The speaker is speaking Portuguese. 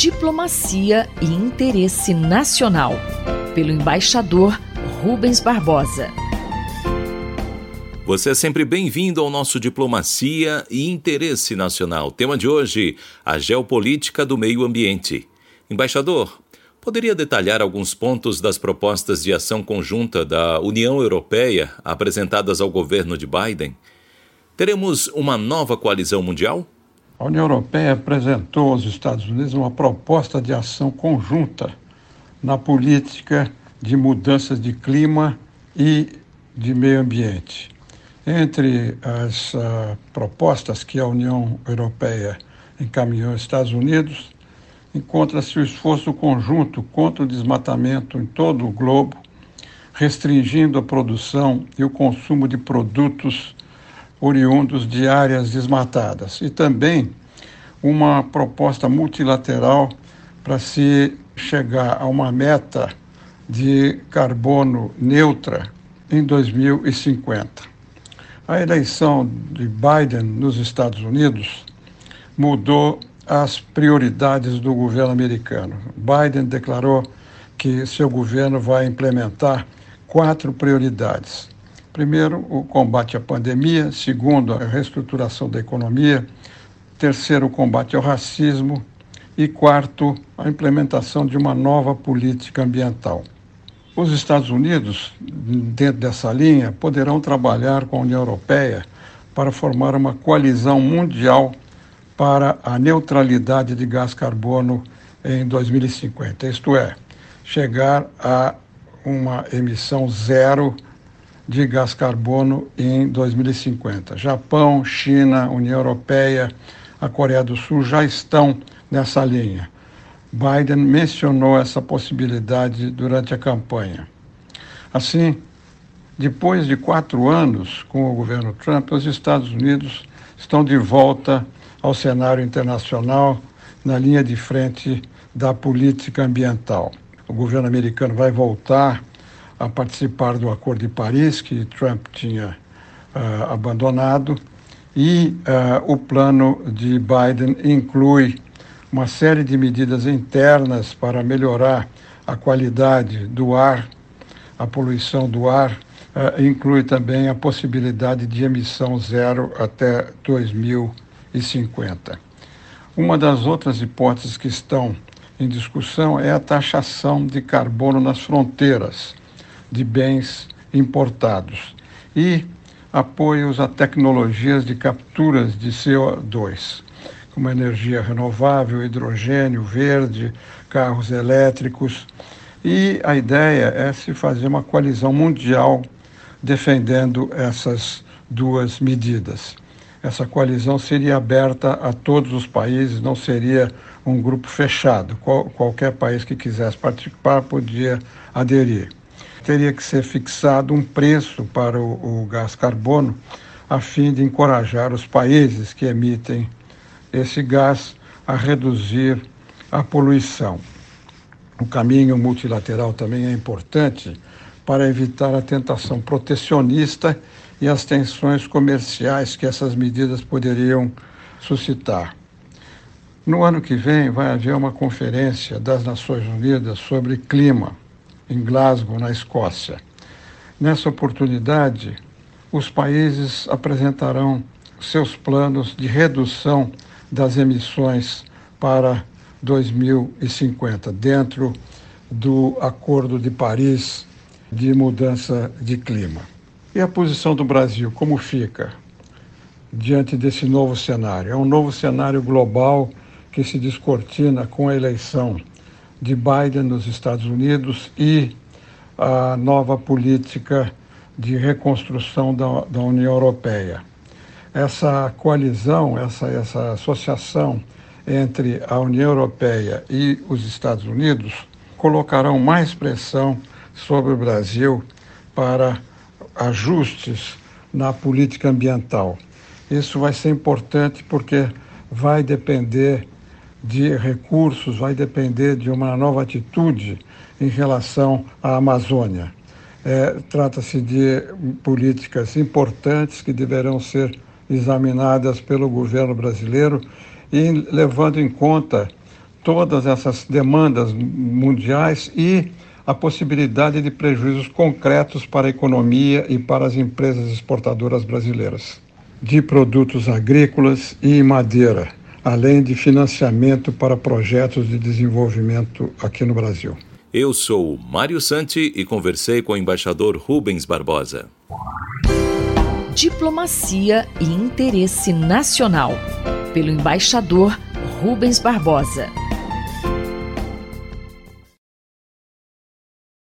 Diplomacia e Interesse Nacional, pelo embaixador Rubens Barbosa. Você é sempre bem-vindo ao nosso Diplomacia e Interesse Nacional. Tema de hoje: a geopolítica do meio ambiente. Embaixador, poderia detalhar alguns pontos das propostas de ação conjunta da União Europeia apresentadas ao governo de Biden? Teremos uma nova coalizão mundial? A União Europeia apresentou aos Estados Unidos uma proposta de ação conjunta na política de mudanças de clima e de meio ambiente. Entre as uh, propostas que a União Europeia encaminhou aos Estados Unidos, encontra-se o esforço conjunto contra o desmatamento em todo o globo, restringindo a produção e o consumo de produtos oriundos de áreas desmatadas, e também uma proposta multilateral para se chegar a uma meta de carbono neutra em 2050. A eleição de Biden nos Estados Unidos mudou as prioridades do governo americano. Biden declarou que seu governo vai implementar quatro prioridades Primeiro, o combate à pandemia. Segundo, a reestruturação da economia. Terceiro, o combate ao racismo. E quarto, a implementação de uma nova política ambiental. Os Estados Unidos, dentro dessa linha, poderão trabalhar com a União Europeia para formar uma coalizão mundial para a neutralidade de gás carbono em 2050, isto é, chegar a uma emissão zero de gás carbono em 2050. Japão, China, União Europeia, a Coreia do Sul já estão nessa linha. Biden mencionou essa possibilidade durante a campanha. Assim, depois de quatro anos com o governo Trump, os Estados Unidos estão de volta ao cenário internacional na linha de frente da política ambiental. O governo americano vai voltar a participar do Acordo de Paris, que Trump tinha uh, abandonado, e uh, o plano de Biden inclui uma série de medidas internas para melhorar a qualidade do ar, a poluição do ar, uh, inclui também a possibilidade de emissão zero até 2050. Uma das outras hipóteses que estão em discussão é a taxação de carbono nas fronteiras de bens importados e apoios a tecnologias de capturas de CO2, como energia renovável, hidrogênio verde, carros elétricos. E a ideia é se fazer uma coalizão mundial defendendo essas duas medidas. Essa coalizão seria aberta a todos os países, não seria um grupo fechado. Qual, qualquer país que quisesse participar podia aderir teria que ser fixado um preço para o, o gás carbono, a fim de encorajar os países que emitem esse gás a reduzir a poluição. O caminho multilateral também é importante para evitar a tentação protecionista e as tensões comerciais que essas medidas poderiam suscitar. No ano que vem, vai haver uma conferência das Nações Unidas sobre clima em Glasgow, na Escócia. Nessa oportunidade, os países apresentarão seus planos de redução das emissões para 2050, dentro do Acordo de Paris de mudança de clima. E a posição do Brasil, como fica diante desse novo cenário? É um novo cenário global que se descortina com a eleição de Biden nos Estados Unidos e a nova política de reconstrução da, da União Europeia. Essa coalizão, essa, essa associação entre a União Europeia e os Estados Unidos colocarão mais pressão sobre o Brasil para ajustes na política ambiental. Isso vai ser importante porque vai depender de recursos vai depender de uma nova atitude em relação à Amazônia. É, Trata-se de políticas importantes que deverão ser examinadas pelo governo brasileiro e levando em conta todas essas demandas mundiais e a possibilidade de prejuízos concretos para a economia e para as empresas exportadoras brasileiras de produtos agrícolas e madeira, além de financiamento para projetos de desenvolvimento aqui no Brasil. Eu sou Mário Santi e conversei com o embaixador Rubens Barbosa. Diplomacia e interesse nacional, pelo embaixador Rubens Barbosa.